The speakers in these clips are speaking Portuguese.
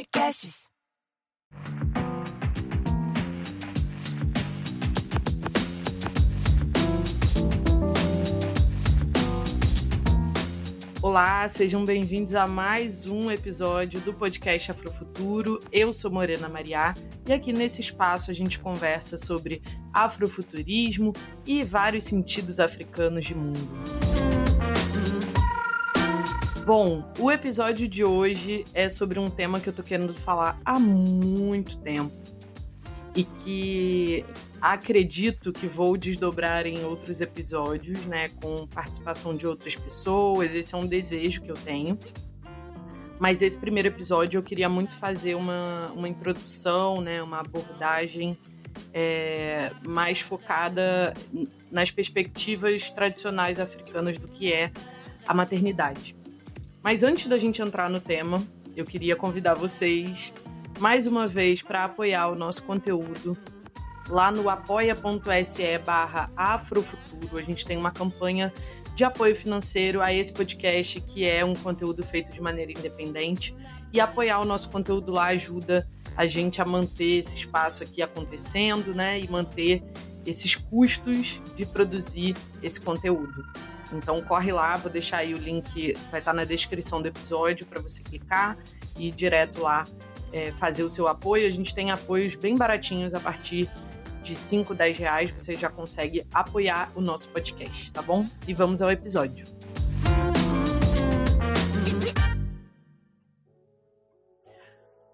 Podcasts. Olá, sejam bem-vindos a mais um episódio do podcast Afrofuturo. Eu sou Morena Mariá e aqui nesse espaço a gente conversa sobre afrofuturismo e vários sentidos africanos de mundo. Bom, o episódio de hoje é sobre um tema que eu tô querendo falar há muito tempo e que acredito que vou desdobrar em outros episódios, né, com participação de outras pessoas. Esse é um desejo que eu tenho. Mas esse primeiro episódio eu queria muito fazer uma, uma introdução, né, uma abordagem é, mais focada nas perspectivas tradicionais africanas do que é a maternidade. Mas antes da gente entrar no tema, eu queria convidar vocês mais uma vez para apoiar o nosso conteúdo lá no apoia.se barra afrofuturo. A gente tem uma campanha de apoio financeiro a esse podcast, que é um conteúdo feito de maneira independente. E apoiar o nosso conteúdo lá ajuda a gente a manter esse espaço aqui acontecendo, né? E manter esses custos de produzir esse conteúdo. Então corre lá, vou deixar aí o link, vai estar na descrição do episódio para você clicar e ir direto lá é, fazer o seu apoio. A gente tem apoios bem baratinhos a partir de 5, 10 reais. Você já consegue apoiar o nosso podcast, tá bom? E vamos ao episódio.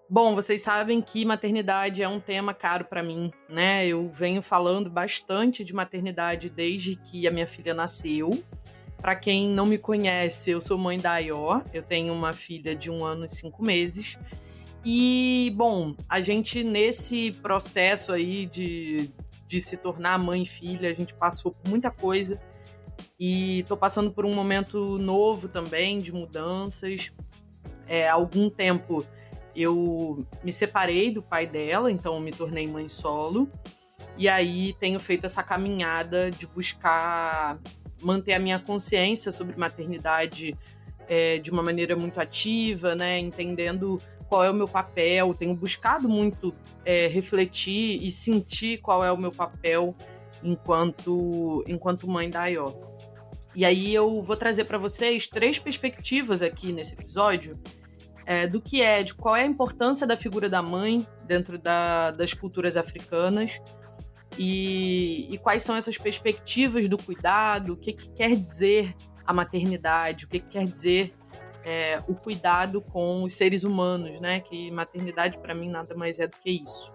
Bom, vocês sabem que maternidade é um tema caro para mim, né? Eu venho falando bastante de maternidade desde que a minha filha nasceu. Para quem não me conhece, eu sou mãe da Ayó, eu tenho uma filha de um ano e cinco meses e, bom, a gente nesse processo aí de, de se tornar mãe e filha, a gente passou por muita coisa. E tô passando por um momento novo também, de mudanças. É, há algum tempo eu me separei do pai dela, então me tornei mãe solo. E aí tenho feito essa caminhada de buscar manter a minha consciência sobre maternidade é, de uma maneira muito ativa, né? Entendendo qual é o meu papel, tenho buscado muito é, refletir e sentir qual é o meu papel enquanto, enquanto mãe da Ayó. E aí eu vou trazer para vocês três perspectivas aqui nesse episódio é, do que é, de qual é a importância da figura da mãe dentro da, das culturas africanas e, e, quais são essas perspectivas do cuidado, o que, que quer dizer a maternidade, o que, que quer dizer é, o cuidado com os seres humanos, né? Que maternidade para mim nada mais é do que isso.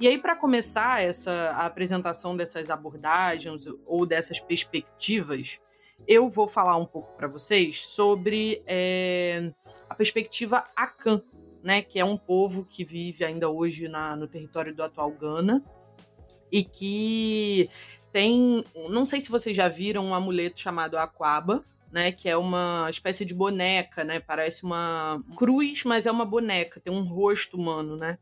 E aí, para começar essa a apresentação dessas abordagens ou dessas perspectivas, eu vou falar um pouco para vocês sobre é, a perspectiva Akan, né, que é um povo que vive ainda hoje na, no território do atual Ghana e que tem, não sei se vocês já viram um amuleto chamado Aquaba, né? Que é uma espécie de boneca, né? Parece uma cruz, mas é uma boneca, tem um rosto humano, né?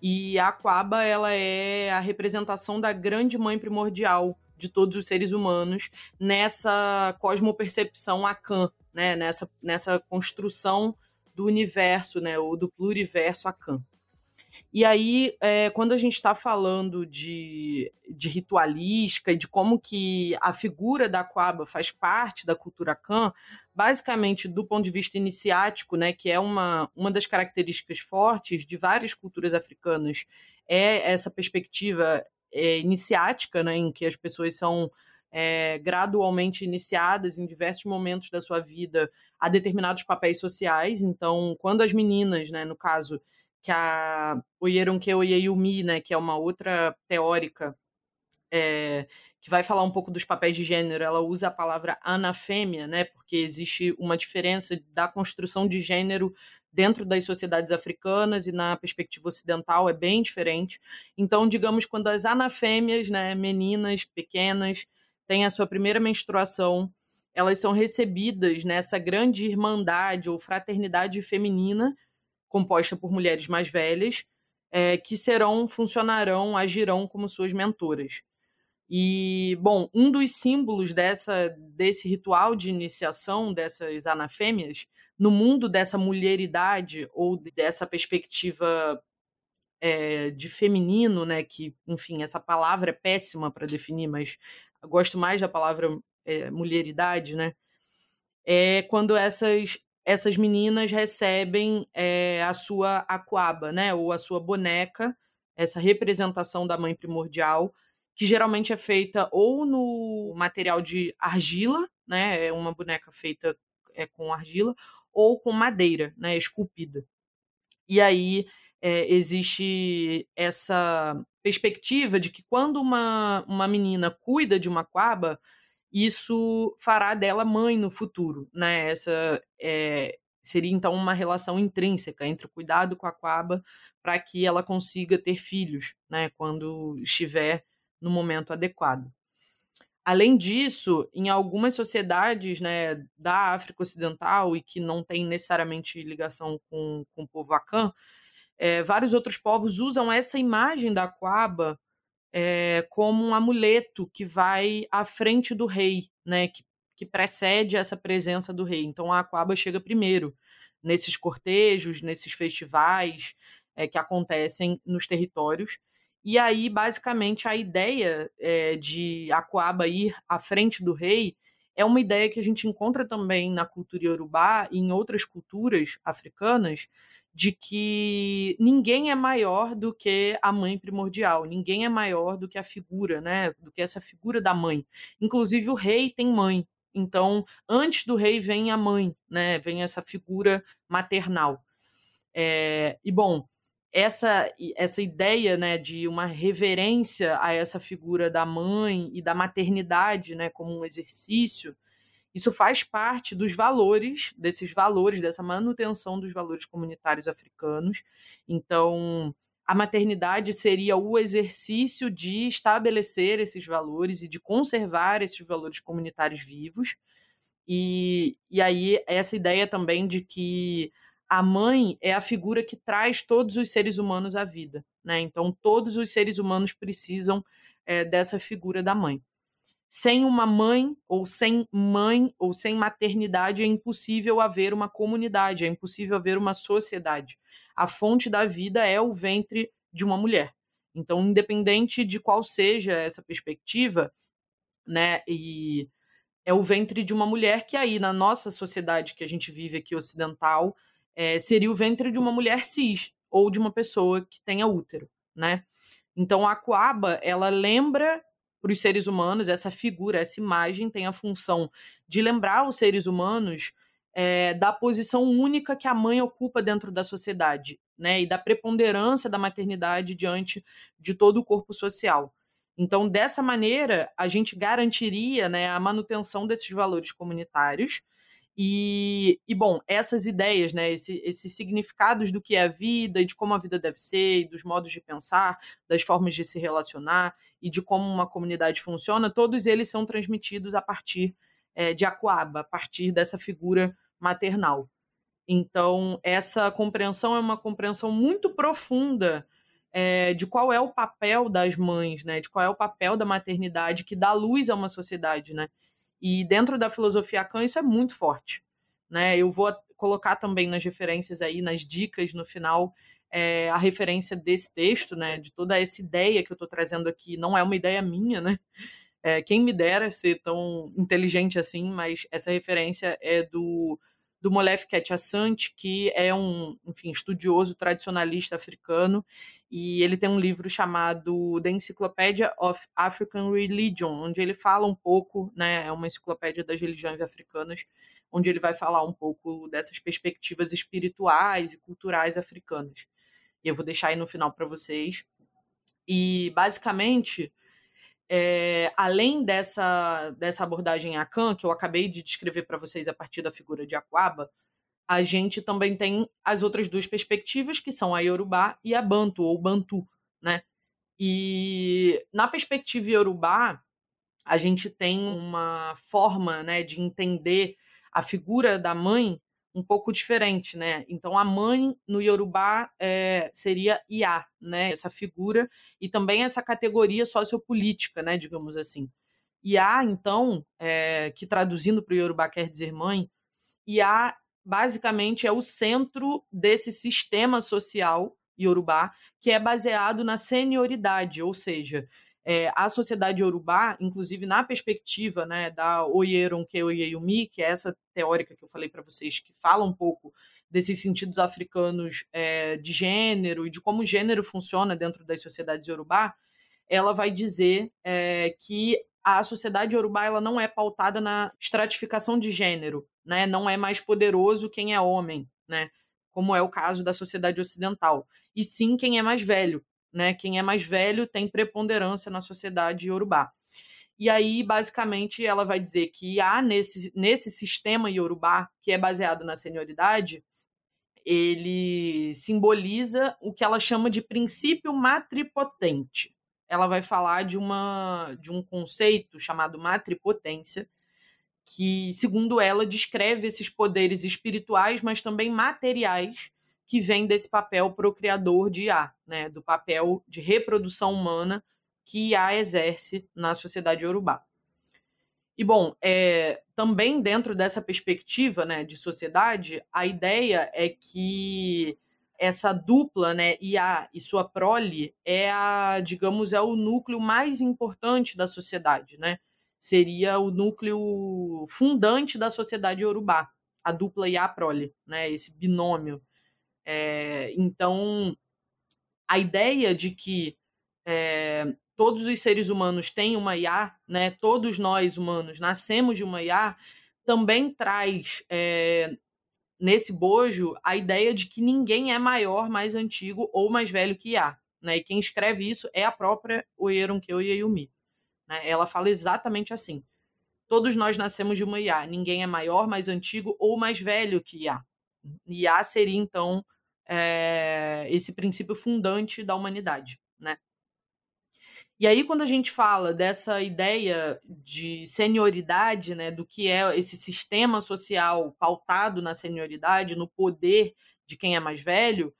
E a Aquaba, ela é a representação da grande mãe primordial de todos os seres humanos nessa cosmopercepção Akan, né? Nessa, nessa construção do universo, né? Ou do pluriverso Akan. E aí, é, quando a gente está falando de, de ritualística e de como que a figura da Aquaba faz parte da cultura Khan, basicamente do ponto de vista iniciático, né, que é uma, uma das características fortes de várias culturas africanas, é essa perspectiva é, iniciática, né, em que as pessoas são é, gradualmente iniciadas em diversos momentos da sua vida a determinados papéis sociais. Então, quando as meninas, né, no caso, que a Oyeronke Oyeyumi, né, que é uma outra teórica é, que vai falar um pouco dos papéis de gênero, ela usa a palavra anafêmia, né, porque existe uma diferença da construção de gênero dentro das sociedades africanas e na perspectiva ocidental é bem diferente. Então, digamos, quando as anafêmias, né, meninas pequenas, têm a sua primeira menstruação, elas são recebidas nessa grande irmandade ou fraternidade feminina composta por mulheres mais velhas, é, que serão, funcionarão, agirão como suas mentoras. E, bom, um dos símbolos dessa, desse ritual de iniciação dessas anafêmias no mundo dessa mulheridade ou dessa perspectiva é, de feminino, né? Que, enfim, essa palavra é péssima para definir, mas gosto mais da palavra é, mulheridade, né? É quando essas essas meninas recebem é, a sua aquaba, né? Ou a sua boneca, essa representação da mãe primordial, que geralmente é feita ou no material de argila, né? É uma boneca feita é, com argila, ou com madeira, né? Esculpida. E aí é, existe essa perspectiva de que quando uma, uma menina cuida de uma aquaba, isso fará dela mãe no futuro, né? Essa é, seria então uma relação intrínseca entre o cuidado com a Quaba para que ela consiga ter filhos, né? Quando estiver no momento adequado. Além disso, em algumas sociedades né, da África Ocidental e que não tem necessariamente ligação com, com o povo Akan, é, vários outros povos usam essa imagem da Quaba é, como um amuleto que vai à frente do rei, né, que, que precede essa presença do rei. Então a aquaba chega primeiro nesses cortejos, nesses festivais é, que acontecem nos territórios. E aí, basicamente, a ideia é, de Aquaba ir à frente do rei é uma ideia que a gente encontra também na cultura iorubá e em outras culturas africanas, de que ninguém é maior do que a mãe primordial, ninguém é maior do que a figura, né, do que essa figura da mãe. Inclusive o rei tem mãe. Então, antes do rei vem a mãe, né, vem essa figura maternal. É, e bom, essa essa ideia, né, de uma reverência a essa figura da mãe e da maternidade, né, como um exercício, isso faz parte dos valores, desses valores, dessa manutenção dos valores comunitários africanos. Então, a maternidade seria o exercício de estabelecer esses valores e de conservar esses valores comunitários vivos. E, e aí, essa ideia também de que a mãe é a figura que traz todos os seres humanos à vida. Né? Então, todos os seres humanos precisam é, dessa figura da mãe. Sem uma mãe, ou sem mãe, ou sem maternidade, é impossível haver uma comunidade, é impossível haver uma sociedade. A fonte da vida é o ventre de uma mulher. Então, independente de qual seja essa perspectiva, né, e é o ventre de uma mulher que aí na nossa sociedade que a gente vive aqui ocidental é, seria o ventre de uma mulher cis ou de uma pessoa que tenha útero, né? Então a coaba ela lembra para os seres humanos, essa figura, essa imagem tem a função de lembrar os seres humanos é, da posição única que a mãe ocupa dentro da sociedade, né, e da preponderância da maternidade diante de todo o corpo social. Então, dessa maneira, a gente garantiria né, a manutenção desses valores comunitários e, e, bom, essas ideias, né, esse, esses significados do que é a vida e de como a vida deve ser, dos modos de pensar, das formas de se relacionar e de como uma comunidade funciona, todos eles são transmitidos a partir é, de Aquaba, a partir dessa figura maternal. Então, essa compreensão é uma compreensão muito profunda é, de qual é o papel das mães, né, de qual é o papel da maternidade que dá luz a uma sociedade, né? E dentro da filosofia Kant isso é muito forte. Né? Eu vou colocar também nas referências aí, nas dicas no final, é, a referência desse texto, né? de toda essa ideia que eu estou trazendo aqui. Não é uma ideia minha, né? É, quem me dera ser tão inteligente assim, mas essa referência é do, do Molef Ketchassant, que é um enfim, estudioso tradicionalista africano, e ele tem um livro chamado The Encyclopedia of African Religion, onde ele fala um pouco, né, é uma enciclopédia das religiões africanas, onde ele vai falar um pouco dessas perspectivas espirituais e culturais africanas. Eu vou deixar aí no final para vocês. E basicamente, é, além dessa, dessa abordagem Akan, que eu acabei de descrever para vocês a partir da figura de Aquaba, a gente também tem as outras duas perspectivas, que são a Yorubá e a Bantu, ou Bantu, né? E na perspectiva Yorubá, a gente tem uma forma né, de entender a figura da mãe um pouco diferente, né? Então a mãe no Yorubá é, seria Iá, né? Essa figura e também essa categoria sociopolítica, né? Digamos assim. Iá, então, é, que traduzindo para o Yorubá quer dizer mãe, Iá basicamente é o centro desse sistema social iorubá, que é baseado na senioridade, ou seja, é, a sociedade iorubá, inclusive na perspectiva né, da Oyeron Keoyeyumi, que é essa teórica que eu falei para vocês, que fala um pouco desses sentidos africanos é, de gênero e de como o gênero funciona dentro das sociedades iorubá, ela vai dizer é, que a sociedade iorubá ela não é pautada na estratificação de gênero, né? Não é mais poderoso quem é homem, né? Como é o caso da sociedade ocidental. E sim quem é mais velho, né? Quem é mais velho tem preponderância na sociedade iorubá. E aí, basicamente, ela vai dizer que há nesse, nesse sistema iorubá, que é baseado na senioridade, ele simboliza o que ela chama de princípio matripotente ela vai falar de, uma, de um conceito chamado matripotência, que, segundo ela, descreve esses poderes espirituais, mas também materiais, que vêm desse papel procriador de Iá, né, do papel de reprodução humana que Iá exerce na sociedade urubá. E, bom, é, também dentro dessa perspectiva né, de sociedade, a ideia é que essa dupla, né, IA e sua prole é a, digamos, é o núcleo mais importante da sociedade, né? Seria o núcleo fundante da sociedade urubá, a dupla IA prole, né? Esse binômio. É, então, a ideia de que é, todos os seres humanos têm uma IA, né? Todos nós humanos nascemos de uma IA, também traz é, nesse bojo a ideia de que ninguém é maior, mais antigo ou mais velho que Iá. Né? E quem escreve isso é a própria Oyeronkeu Yeyumi. Né? Ela fala exatamente assim. Todos nós nascemos de uma Iá. Ninguém é maior, mais antigo ou mais velho que Iá. Iá seria, então, é, esse princípio fundante da humanidade. Né? E aí, quando a gente fala dessa ideia de senioridade, né, do que é esse sistema social pautado na senioridade, no poder de quem é mais velho,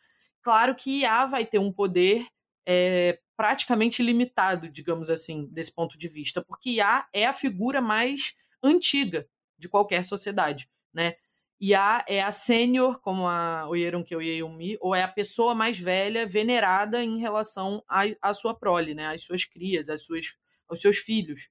claro que IA vai ter um poder é, praticamente limitado, digamos assim, desse ponto de vista, porque IA é a figura mais antiga de qualquer sociedade, né? Iá é a sênior, como a Oyeronke Oyeyumi, ou é a pessoa mais velha venerada em relação à, sua prole, né? às suas crias, às suas, aos seus filhos.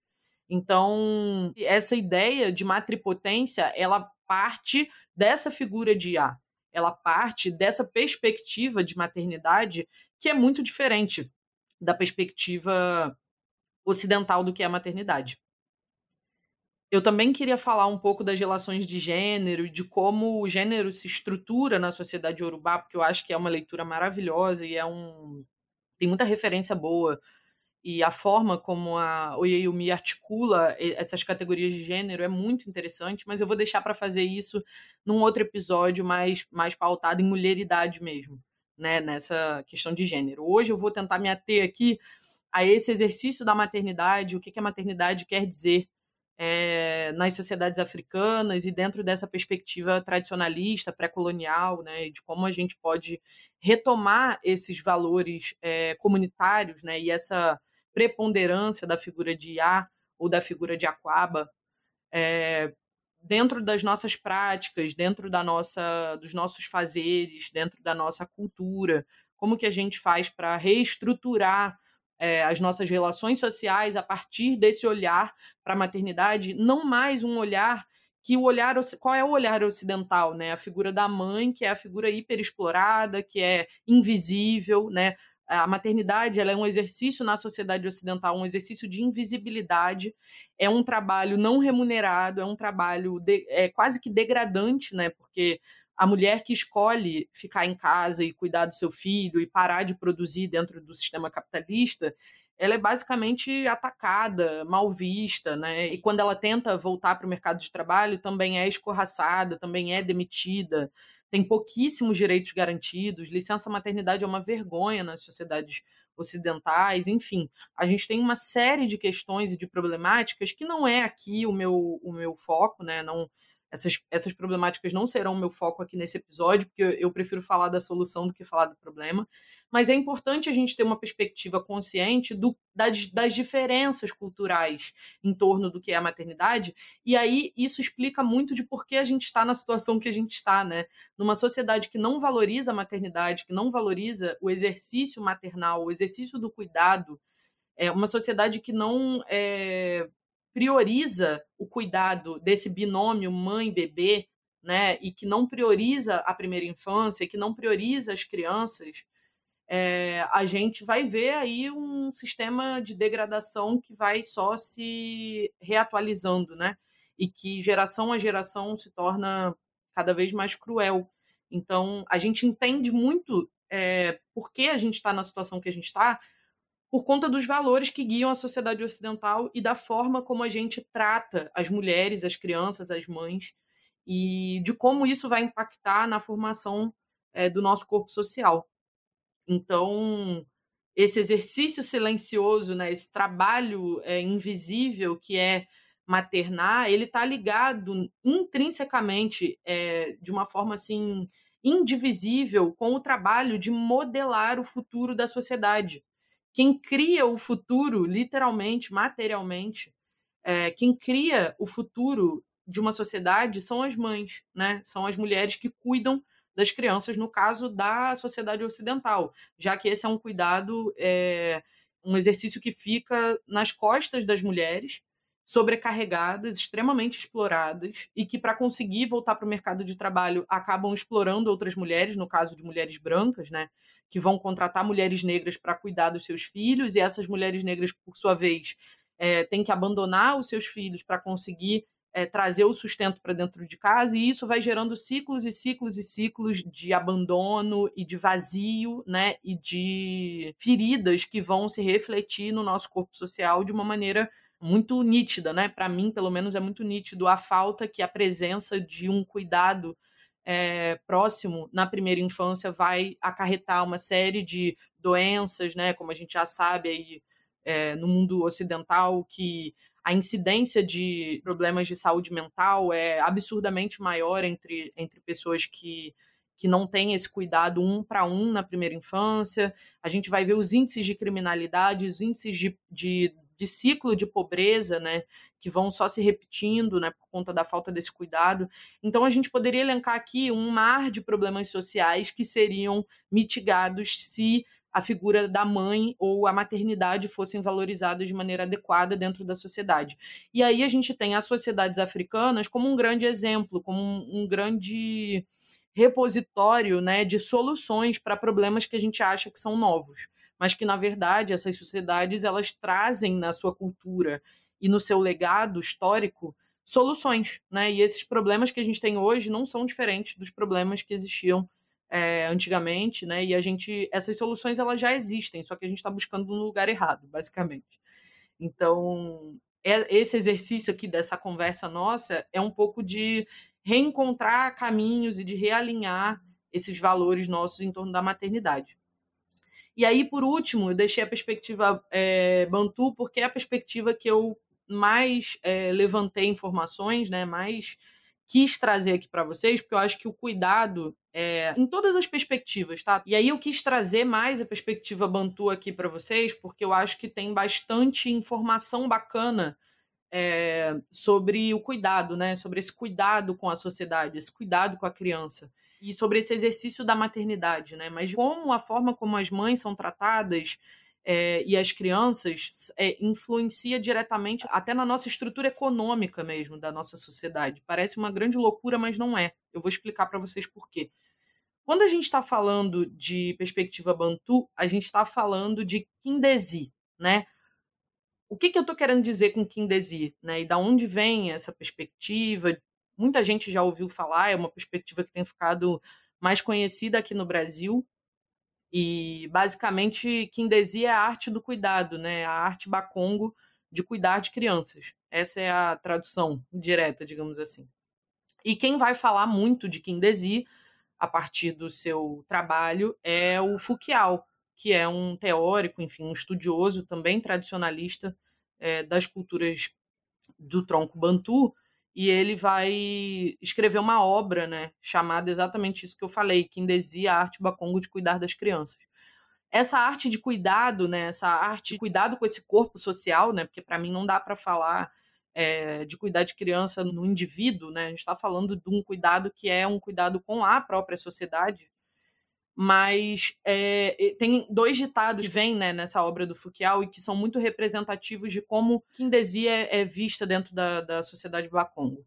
Então, essa ideia de matripotência, ela parte dessa figura de Iá. Ela parte dessa perspectiva de maternidade que é muito diferente da perspectiva ocidental do que é a maternidade. Eu também queria falar um pouco das relações de gênero e de como o gênero se estrutura na sociedade urubá, porque eu acho que é uma leitura maravilhosa e é um tem muita referência boa. E a forma como a Oyeyumi articula essas categorias de gênero é muito interessante, mas eu vou deixar para fazer isso num outro episódio mais, mais pautado em mulheridade mesmo, né, nessa questão de gênero. Hoje eu vou tentar me ater aqui a esse exercício da maternidade, o que, que a maternidade quer dizer é, nas sociedades africanas e dentro dessa perspectiva tradicionalista, pré-colonial, né, de como a gente pode retomar esses valores é, comunitários né, e essa preponderância da figura de Iá ou da figura de Aquaba é, dentro das nossas práticas, dentro da nossa, dos nossos fazeres, dentro da nossa cultura, como que a gente faz para reestruturar é, as nossas relações sociais a partir desse olhar para a maternidade, não mais um olhar que o olhar qual é o olhar ocidental, né? A figura da mãe, que é a figura hiperexplorada, que é invisível, né? A maternidade ela é um exercício na sociedade ocidental, um exercício de invisibilidade, é um trabalho não remunerado, é um trabalho de, é quase que degradante, né? Porque a mulher que escolhe ficar em casa e cuidar do seu filho e parar de produzir dentro do sistema capitalista, ela é basicamente atacada, mal vista, né? E quando ela tenta voltar para o mercado de trabalho, também é escorraçada, também é demitida, tem pouquíssimos direitos garantidos. Licença maternidade é uma vergonha nas sociedades ocidentais, enfim, a gente tem uma série de questões e de problemáticas que não é aqui o meu, o meu foco, né? Não, essas, essas problemáticas não serão o meu foco aqui nesse episódio, porque eu, eu prefiro falar da solução do que falar do problema. Mas é importante a gente ter uma perspectiva consciente do, das, das diferenças culturais em torno do que é a maternidade. E aí isso explica muito de por que a gente está na situação que a gente está, né? Numa sociedade que não valoriza a maternidade, que não valoriza o exercício maternal, o exercício do cuidado, é uma sociedade que não é, prioriza o cuidado desse binômio mãe-bebê, né, e que não prioriza a primeira infância, que não prioriza as crianças, é, a gente vai ver aí um sistema de degradação que vai só se reatualizando, né? E que geração a geração se torna cada vez mais cruel. Então, a gente entende muito é, por que a gente está na situação que a gente está, por conta dos valores que guiam a sociedade ocidental e da forma como a gente trata as mulheres, as crianças, as mães, e de como isso vai impactar na formação é, do nosso corpo social. Então, esse exercício silencioso, né, esse trabalho é, invisível que é maternar, ele está ligado intrinsecamente, é, de uma forma assim indivisível, com o trabalho de modelar o futuro da sociedade quem cria o futuro, literalmente, materialmente, é, quem cria o futuro de uma sociedade são as mães, né? São as mulheres que cuidam das crianças, no caso da sociedade ocidental, já que esse é um cuidado, é, um exercício que fica nas costas das mulheres, sobrecarregadas, extremamente exploradas, e que, para conseguir voltar para o mercado de trabalho, acabam explorando outras mulheres, no caso de mulheres brancas, né? Que vão contratar mulheres negras para cuidar dos seus filhos, e essas mulheres negras, por sua vez, é, têm que abandonar os seus filhos para conseguir é, trazer o sustento para dentro de casa, e isso vai gerando ciclos e ciclos e ciclos de abandono e de vazio, né, e de feridas que vão se refletir no nosso corpo social de uma maneira muito nítida, né? Para mim, pelo menos, é muito nítido a falta que a presença de um cuidado é, próximo na primeira infância vai acarretar uma série de doenças, né, como a gente já sabe aí é, no mundo ocidental, que a incidência de problemas de saúde mental é absurdamente maior entre, entre pessoas que, que não têm esse cuidado um para um na primeira infância. A gente vai ver os índices de criminalidade, os índices de, de, de ciclo de pobreza, né, que vão só se repetindo, né, por conta da falta desse cuidado. Então a gente poderia elencar aqui um mar de problemas sociais que seriam mitigados se a figura da mãe ou a maternidade fossem valorizadas de maneira adequada dentro da sociedade. E aí a gente tem as sociedades africanas como um grande exemplo, como um, grande repositório né, de soluções para problemas que a gente acha que são novos, mas que na verdade essas sociedades elas trazem na sua cultura e no seu legado histórico soluções, né? E esses problemas que a gente tem hoje não são diferentes dos problemas que existiam é, antigamente, né? E a gente, essas soluções elas já existem, só que a gente está buscando no lugar errado, basicamente. Então, é, esse exercício aqui dessa conversa nossa é um pouco de reencontrar caminhos e de realinhar esses valores nossos em torno da maternidade. E aí, por último, eu deixei a perspectiva é, Bantu, porque é a perspectiva que eu mais é, levantei informações, né, mais quis trazer aqui para vocês, porque eu acho que o cuidado é em todas as perspectivas, tá? E aí eu quis trazer mais a perspectiva Bantu aqui para vocês, porque eu acho que tem bastante informação bacana é, sobre o cuidado, né? Sobre esse cuidado com a sociedade, esse cuidado com a criança e sobre esse exercício da maternidade, né? Mas como a forma como as mães são tratadas é, e as crianças é, influencia diretamente até na nossa estrutura econômica mesmo da nossa sociedade. Parece uma grande loucura, mas não é. Eu vou explicar para vocês por quê. Quando a gente está falando de perspectiva Bantu, a gente está falando de Kindesi, né? O que, que eu estou querendo dizer com Kindesi, né? E da onde vem essa perspectiva? Muita gente já ouviu falar, é uma perspectiva que tem ficado mais conhecida aqui no Brasil, e basicamente Kindesi é a arte do cuidado, né? A arte bacongo de cuidar de crianças. Essa é a tradução direta, digamos assim. E quem vai falar muito de Kindesi a partir do seu trabalho é o Fukiao, que é um teórico, enfim, um estudioso também tradicionalista é, das culturas do tronco bantu e ele vai escrever uma obra, né, chamada exatamente isso que eu falei, Kindesi, a arte Bakongo de cuidar das crianças. Essa arte de cuidado, né, essa arte de cuidado com esse corpo social, né, porque para mim não dá para falar é, de cuidar de criança no indivíduo, né, a gente está falando de um cuidado que é um cuidado com a própria sociedade, mas é, tem dois ditados que vêm né, nessa obra do Foucault e que são muito representativos de como Kindesi é, é vista dentro da, da sociedade Bakongo.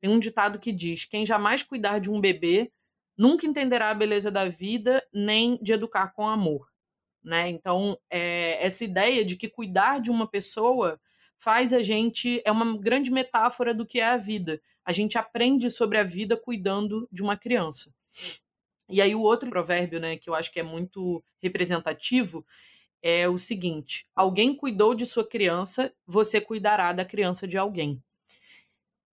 Tem um ditado que diz: quem jamais cuidar de um bebê nunca entenderá a beleza da vida, nem de educar com amor. Né? Então, é, essa ideia de que cuidar de uma pessoa faz a gente. é uma grande metáfora do que é a vida. A gente aprende sobre a vida cuidando de uma criança. E aí, o outro provérbio, né, que eu acho que é muito representativo, é o seguinte: alguém cuidou de sua criança, você cuidará da criança de alguém.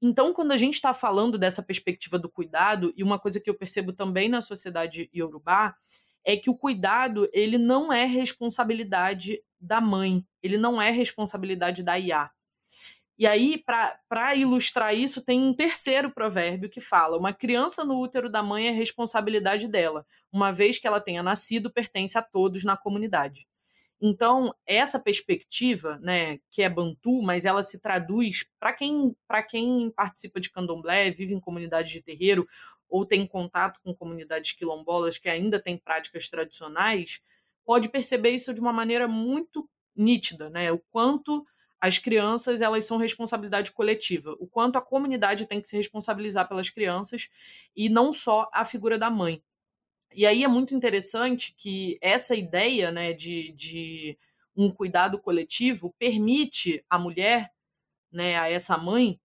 Então, quando a gente está falando dessa perspectiva do cuidado, e uma coisa que eu percebo também na sociedade iorubá, é que o cuidado ele não é responsabilidade da mãe, ele não é responsabilidade da IA. E aí, para ilustrar isso, tem um terceiro provérbio que fala: uma criança no útero da mãe é responsabilidade dela, uma vez que ela tenha nascido, pertence a todos na comunidade. Então, essa perspectiva, né, que é bantu, mas ela se traduz para quem, quem participa de candomblé, vive em comunidades de terreiro ou tem contato com comunidades quilombolas que ainda têm práticas tradicionais, pode perceber isso de uma maneira muito nítida, né? O quanto as crianças elas são responsabilidade coletiva, o quanto a comunidade tem que se responsabilizar pelas crianças e não só a figura da mãe. E aí é muito interessante que essa ideia né, de, de um cuidado coletivo permite à mulher, né, a essa mãe,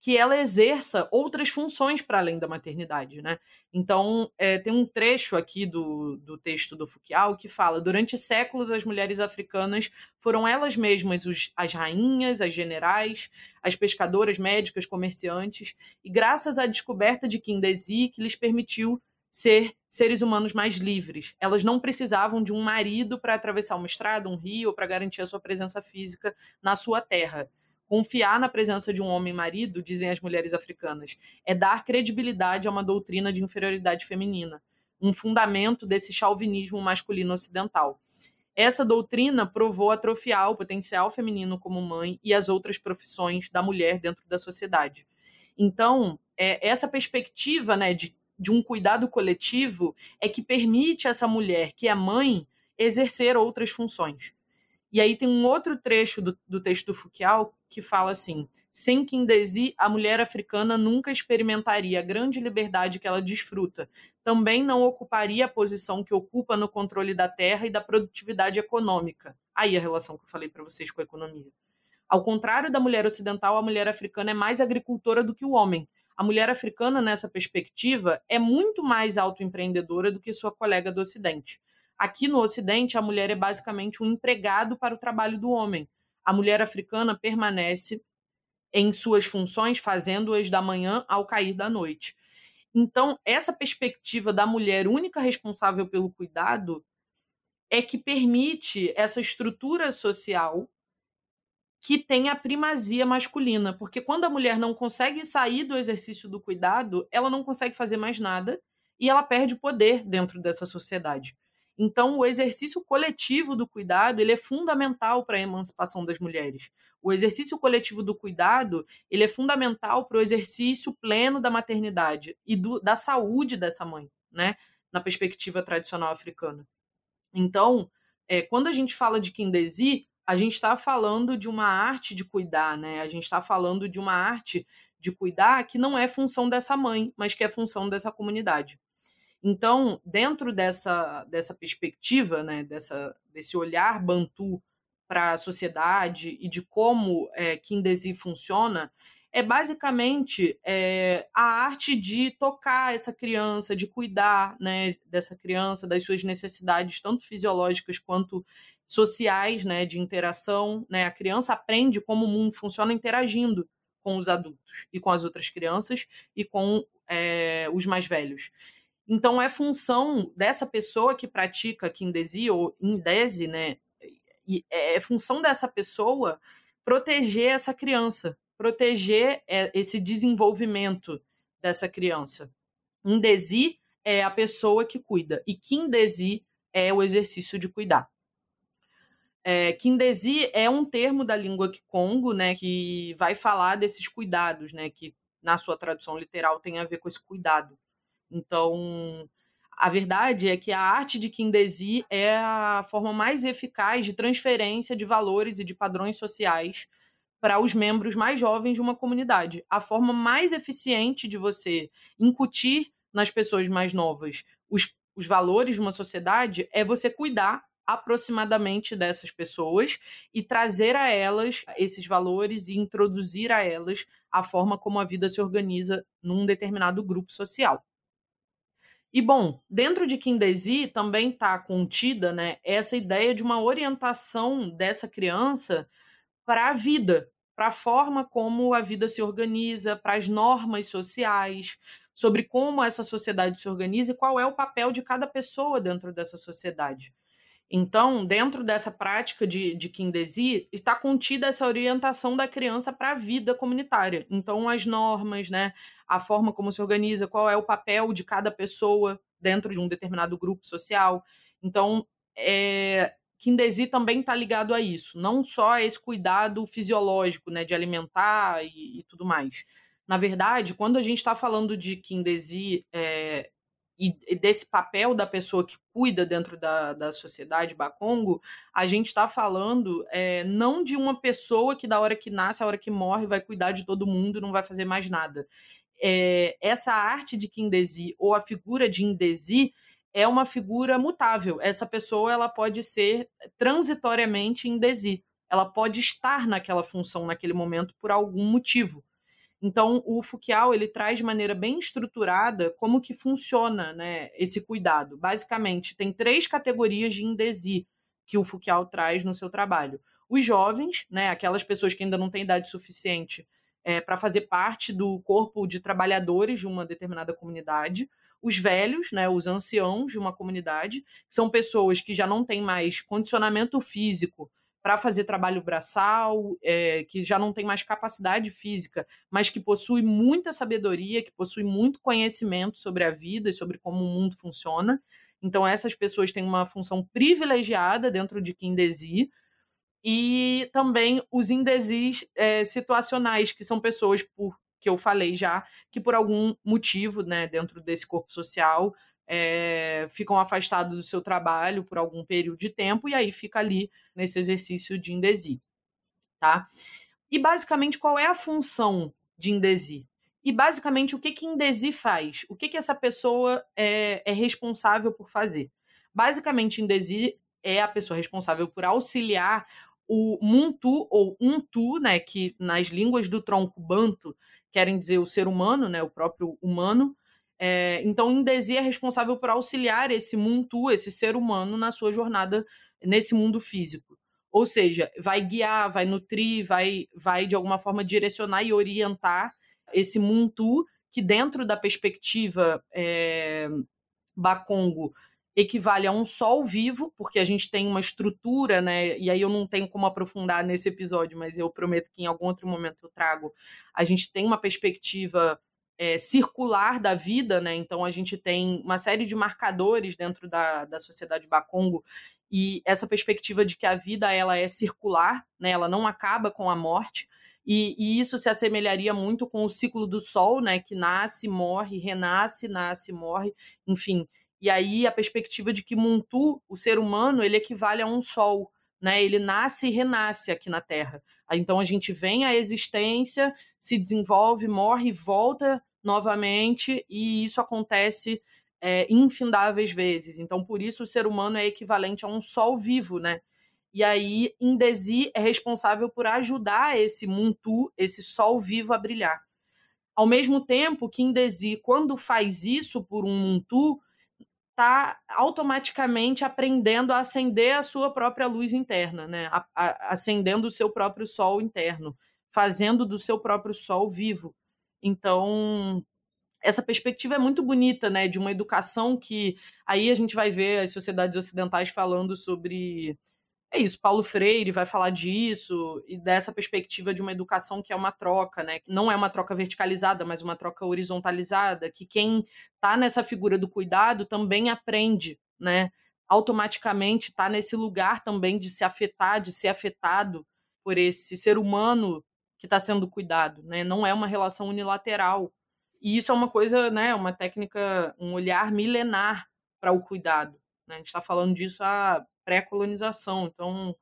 que ela exerça outras funções para além da maternidade, né? Então, é, tem um trecho aqui do, do texto do Foucault que fala: durante séculos, as mulheres africanas foram elas mesmas os, as rainhas, as generais, as pescadoras, médicas, comerciantes, e graças à descoberta de Kindesi, que lhes permitiu ser seres humanos mais livres. Elas não precisavam de um marido para atravessar uma estrada, um rio, ou para garantir a sua presença física na sua terra. Confiar na presença de um homem marido, dizem as mulheres africanas, é dar credibilidade a uma doutrina de inferioridade feminina, um fundamento desse chauvinismo masculino ocidental. Essa doutrina provou atrofiar o potencial feminino como mãe e as outras profissões da mulher dentro da sociedade. Então, é, essa perspectiva né, de de um cuidado coletivo é que permite essa mulher, que é mãe, exercer outras funções. E aí tem um outro trecho do, do texto do Foucault que fala assim: sem Kindesi, a mulher africana nunca experimentaria a grande liberdade que ela desfruta. Também não ocuparia a posição que ocupa no controle da terra e da produtividade econômica. Aí a relação que eu falei para vocês com a economia. Ao contrário da mulher ocidental, a mulher africana é mais agricultora do que o homem a mulher africana, nessa perspectiva, é muito mais autoempreendedora do que sua colega do Ocidente. Aqui no Ocidente, a mulher é basicamente um empregado para o trabalho do homem. A mulher africana permanece em suas funções, fazendo-as da manhã ao cair da noite. Então, essa perspectiva da mulher única responsável pelo cuidado é que permite essa estrutura social que tem a primazia masculina, porque quando a mulher não consegue sair do exercício do cuidado, ela não consegue fazer mais nada e ela perde poder dentro dessa sociedade. Então, o exercício coletivo do cuidado ele é fundamental para a emancipação das mulheres. O exercício coletivo do cuidado ele é fundamental para o exercício pleno da maternidade e do, da saúde dessa mãe, né? Na perspectiva tradicional africana. Então, é, quando a gente fala de Kindesi, a gente está falando de uma arte de cuidar, né? A gente está falando de uma arte de cuidar que não é função dessa mãe, mas que é função dessa comunidade. Então, dentro dessa, dessa perspectiva, né, dessa, desse olhar bantu para a sociedade e de como é, Kindesi funciona, é basicamente é, a arte de tocar essa criança, de cuidar né, dessa criança, das suas necessidades, tanto fisiológicas quanto sociais, né, de interação, né? A criança aprende como o mundo funciona interagindo com os adultos e com as outras crianças e com é, os mais velhos. Então é função dessa pessoa que pratica Kindesi ou Indese, né? E é função dessa pessoa proteger essa criança, proteger é, esse desenvolvimento dessa criança. Indesi é a pessoa que cuida e Kindesi é o exercício de cuidar. É, Kindesi é um termo da língua Kikongo, né, que vai falar desses cuidados, né, que na sua tradução literal tem a ver com esse cuidado. Então, a verdade é que a arte de Kindesi é a forma mais eficaz de transferência de valores e de padrões sociais para os membros mais jovens de uma comunidade. A forma mais eficiente de você incutir nas pessoas mais novas os, os valores de uma sociedade é você cuidar aproximadamente dessas pessoas e trazer a elas esses valores e introduzir a elas a forma como a vida se organiza num determinado grupo social. E bom, dentro de Kindesi também está contida né, essa ideia de uma orientação dessa criança para a vida, para a forma como a vida se organiza, para as normas sociais, sobre como essa sociedade se organiza e qual é o papel de cada pessoa dentro dessa sociedade. Então, dentro dessa prática de, de está contida essa orientação da criança para a vida comunitária. Então, as normas, né, a forma como se organiza, qual é o papel de cada pessoa dentro de um determinado grupo social. Então, é, também está ligado a isso, não só a esse cuidado fisiológico, né, de alimentar e, e tudo mais. Na verdade, quando a gente está falando de Kindesi é, e desse papel da pessoa que cuida dentro da, da sociedade Bakongo, a gente está falando é, não de uma pessoa que da hora que nasce, a hora que morre, vai cuidar de todo mundo e não vai fazer mais nada. É, essa arte de Kindesi ou a figura de Indesi é uma figura mutável. Essa pessoa ela pode ser transitoriamente Indesi. Ela pode estar naquela função naquele momento por algum motivo. Então, o Fukial ele traz de maneira bem estruturada como que funciona né, esse cuidado. Basicamente, tem três categorias de indesi que o Fukial traz no seu trabalho. Os jovens, né, aquelas pessoas que ainda não têm idade suficiente é, para fazer parte do corpo de trabalhadores de uma determinada comunidade. Os velhos, né, os anciãos de uma comunidade, que são pessoas que já não têm mais condicionamento físico para fazer trabalho braçal, é, que já não tem mais capacidade física, mas que possui muita sabedoria, que possui muito conhecimento sobre a vida e sobre como o mundo funciona. Então, essas pessoas têm uma função privilegiada dentro de Kindesi. E também os indesis é, situacionais, que são pessoas, por que eu falei já, que por algum motivo, né, dentro desse corpo social, é, ficam afastados do seu trabalho por algum período de tempo e aí fica ali nesse exercício de indesi, tá? E basicamente qual é a função de indesi? E basicamente o que que indesi faz? O que que essa pessoa é, é responsável por fazer? Basicamente indesi é a pessoa responsável por auxiliar o muntu ou untu, né, que nas línguas do tronco banto querem dizer o ser humano, né, o próprio humano, é, então, Indesi é responsável por auxiliar esse Muntu, esse ser humano, na sua jornada nesse mundo físico. Ou seja, vai guiar, vai nutrir, vai, vai de alguma forma direcionar e orientar esse Muntu, que dentro da perspectiva é, Bakongo equivale a um sol vivo, porque a gente tem uma estrutura, né? E aí eu não tenho como aprofundar nesse episódio, mas eu prometo que em algum outro momento eu trago. A gente tem uma perspectiva é, circular da vida, né? Então a gente tem uma série de marcadores dentro da, da sociedade Bakongo e essa perspectiva de que a vida ela é circular, né? Ela não acaba com a morte. E, e, isso se assemelharia muito com o ciclo do Sol, né? Que nasce, morre, renasce, nasce, morre, enfim. E aí a perspectiva de que Muntu, o ser humano, ele equivale a um Sol, né? Ele nasce e renasce aqui na Terra. Então a gente vem à existência, se desenvolve, morre, volta novamente, e isso acontece é, infindáveis vezes. Então, por isso, o ser humano é equivalente a um sol vivo, né? E aí, Indesi é responsável por ajudar esse Muntu, esse sol vivo, a brilhar. Ao mesmo tempo que Indesi, quando faz isso por um Muntu, está automaticamente aprendendo a acender a sua própria luz interna, né? A, a, acendendo o seu próprio sol interno, fazendo do seu próprio sol vivo. Então, essa perspectiva é muito bonita, né, de uma educação que aí a gente vai ver as sociedades ocidentais falando sobre é isso, Paulo Freire vai falar disso e dessa perspectiva de uma educação que é uma troca, né? Que não é uma troca verticalizada, mas uma troca horizontalizada, que quem está nessa figura do cuidado também aprende, né? Automaticamente está nesse lugar também de se afetar, de ser afetado por esse ser humano que está sendo cuidado, né? Não é uma relação unilateral. E isso é uma coisa, né? Uma técnica, um olhar milenar para o cuidado. Né? A gente está falando disso há pré-colonização. Então,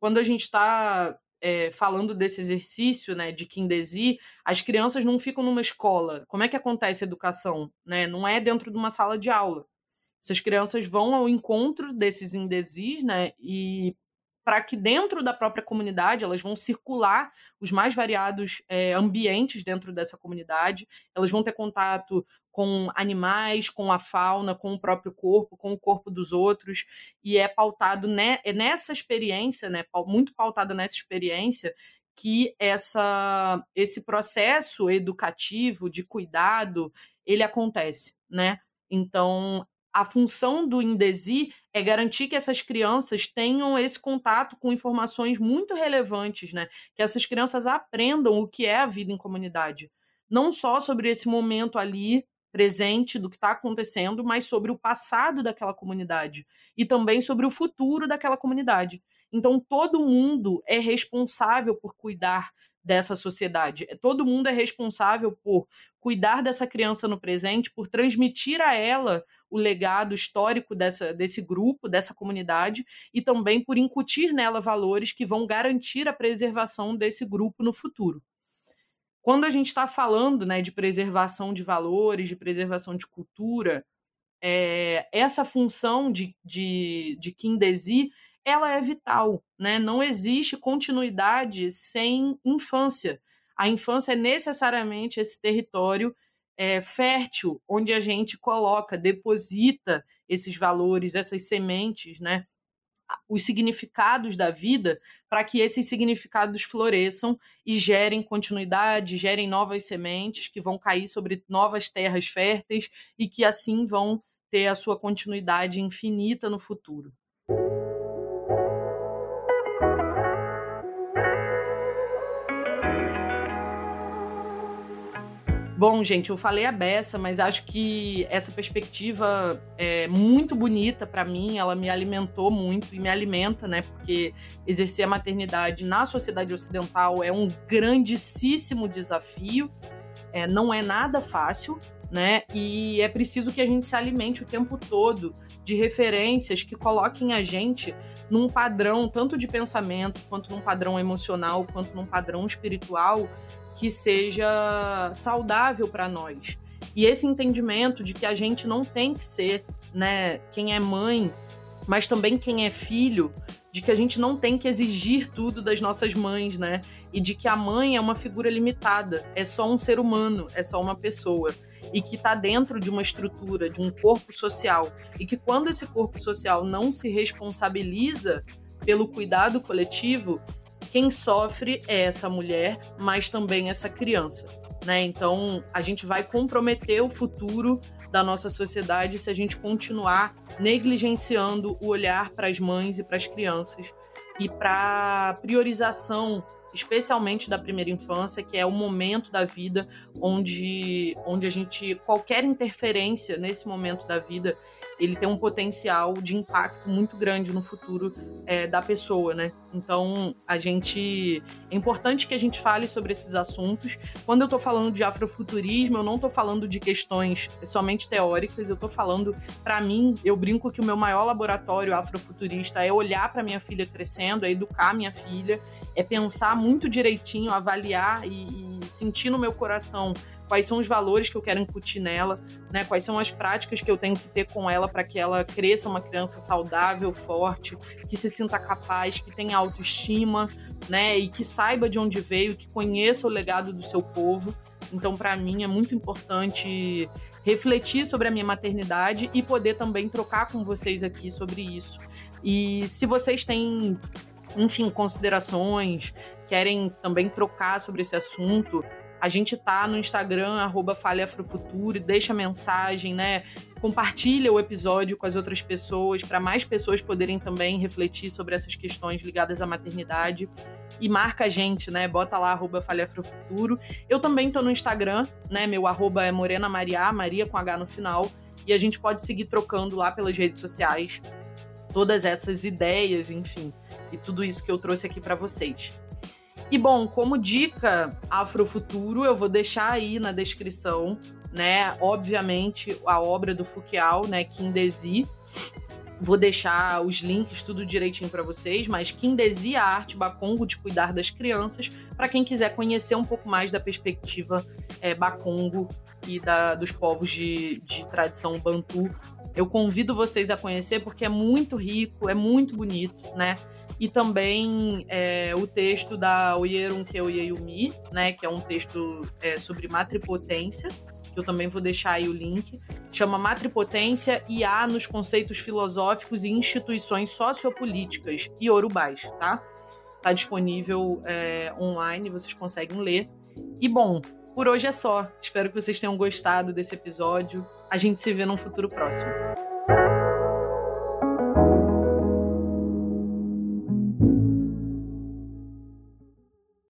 quando a gente está é, falando desse exercício né, de Kindesi, as crianças não ficam numa escola. Como é que acontece a educação? Né? Não é dentro de uma sala de aula. Essas crianças vão ao encontro desses indesis né, e para que dentro da própria comunidade elas vão circular os mais variados é, ambientes dentro dessa comunidade, elas vão ter contato com animais, com a fauna, com o próprio corpo, com o corpo dos outros, e é pautado né, é nessa experiência, né, muito pautado nessa experiência, que essa, esse processo educativo de cuidado ele acontece, né? Então, a função do Indesi é garantir que essas crianças tenham esse contato com informações muito relevantes, né? Que essas crianças aprendam o que é a vida em comunidade. Não só sobre esse momento ali presente do que está acontecendo, mas sobre o passado daquela comunidade e também sobre o futuro daquela comunidade. Então, todo mundo é responsável por cuidar dessa sociedade. Todo mundo é responsável por cuidar dessa criança no presente, por transmitir a ela o legado histórico dessa, desse grupo, dessa comunidade, e também por incutir nela valores que vão garantir a preservação desse grupo no futuro. Quando a gente está falando né, de preservação de valores, de preservação de cultura, é, essa função de, de, de Kindesi ela é vital. Né? Não existe continuidade sem infância. A infância é necessariamente esse território é, fértil, onde a gente coloca, deposita esses valores, essas sementes, né? os significados da vida, para que esses significados floresçam e gerem continuidade, gerem novas sementes que vão cair sobre novas terras férteis e que assim vão ter a sua continuidade infinita no futuro. Bom, gente, eu falei a beça, mas acho que essa perspectiva é muito bonita para mim, ela me alimentou muito e me alimenta, né? Porque exercer a maternidade na sociedade ocidental é um grandíssimo desafio, é, não é nada fácil, né? E é preciso que a gente se alimente o tempo todo de referências que coloquem a gente num padrão tanto de pensamento, quanto num padrão emocional, quanto num padrão espiritual que seja saudável para nós. E esse entendimento de que a gente não tem que ser, né, quem é mãe, mas também quem é filho, de que a gente não tem que exigir tudo das nossas mães, né? E de que a mãe é uma figura limitada, é só um ser humano, é só uma pessoa e que está dentro de uma estrutura, de um corpo social, e que quando esse corpo social não se responsabiliza pelo cuidado coletivo, quem sofre é essa mulher, mas também essa criança. Né? Então, a gente vai comprometer o futuro da nossa sociedade se a gente continuar negligenciando o olhar para as mães e para as crianças e para priorização, especialmente da primeira infância, que é o momento da vida onde, onde a gente qualquer interferência nesse momento da vida ele tem um potencial de impacto muito grande no futuro é, da pessoa, né? Então, a gente. É importante que a gente fale sobre esses assuntos. Quando eu estou falando de afrofuturismo, eu não estou falando de questões somente teóricas, eu estou falando, para mim, eu brinco que o meu maior laboratório afrofuturista é olhar para minha filha crescendo, é educar minha filha, é pensar muito direitinho, avaliar e, e sentir no meu coração quais são os valores que eu quero incutir nela, né? Quais são as práticas que eu tenho que ter com ela para que ela cresça uma criança saudável, forte, que se sinta capaz, que tenha autoestima, né? E que saiba de onde veio, que conheça o legado do seu povo. Então, para mim é muito importante refletir sobre a minha maternidade e poder também trocar com vocês aqui sobre isso. E se vocês têm, enfim, considerações, querem também trocar sobre esse assunto, a gente tá no Instagram, arroba deixa mensagem, né? compartilha o episódio com as outras pessoas, para mais pessoas poderem também refletir sobre essas questões ligadas à maternidade. E marca a gente, né? Bota lá, arroba. Eu também tô no Instagram, né? Meu arroba é Morena Maria, Maria com H no final. E a gente pode seguir trocando lá pelas redes sociais todas essas ideias, enfim, e tudo isso que eu trouxe aqui para vocês. E bom, como dica Afrofuturo, eu vou deixar aí na descrição, né, obviamente a obra do Fukial, né, Kindesi. Vou deixar os links tudo direitinho para vocês, mas Kindesi, a arte bacongo de cuidar das crianças, para quem quiser conhecer um pouco mais da perspectiva é, bacongo e da, dos povos de, de tradição bantu. Eu convido vocês a conhecer porque é muito rico, é muito bonito, né? E também é, o texto da Oyerun Keoyeyumi, né, que é um texto é, sobre matripotência, que eu também vou deixar aí o link, chama Matripotência e há nos conceitos filosóficos e instituições sociopolíticas e orubais, tá? Tá disponível é, online, vocês conseguem ler. E bom, por hoje é só. Espero que vocês tenham gostado desse episódio. A gente se vê num futuro próximo.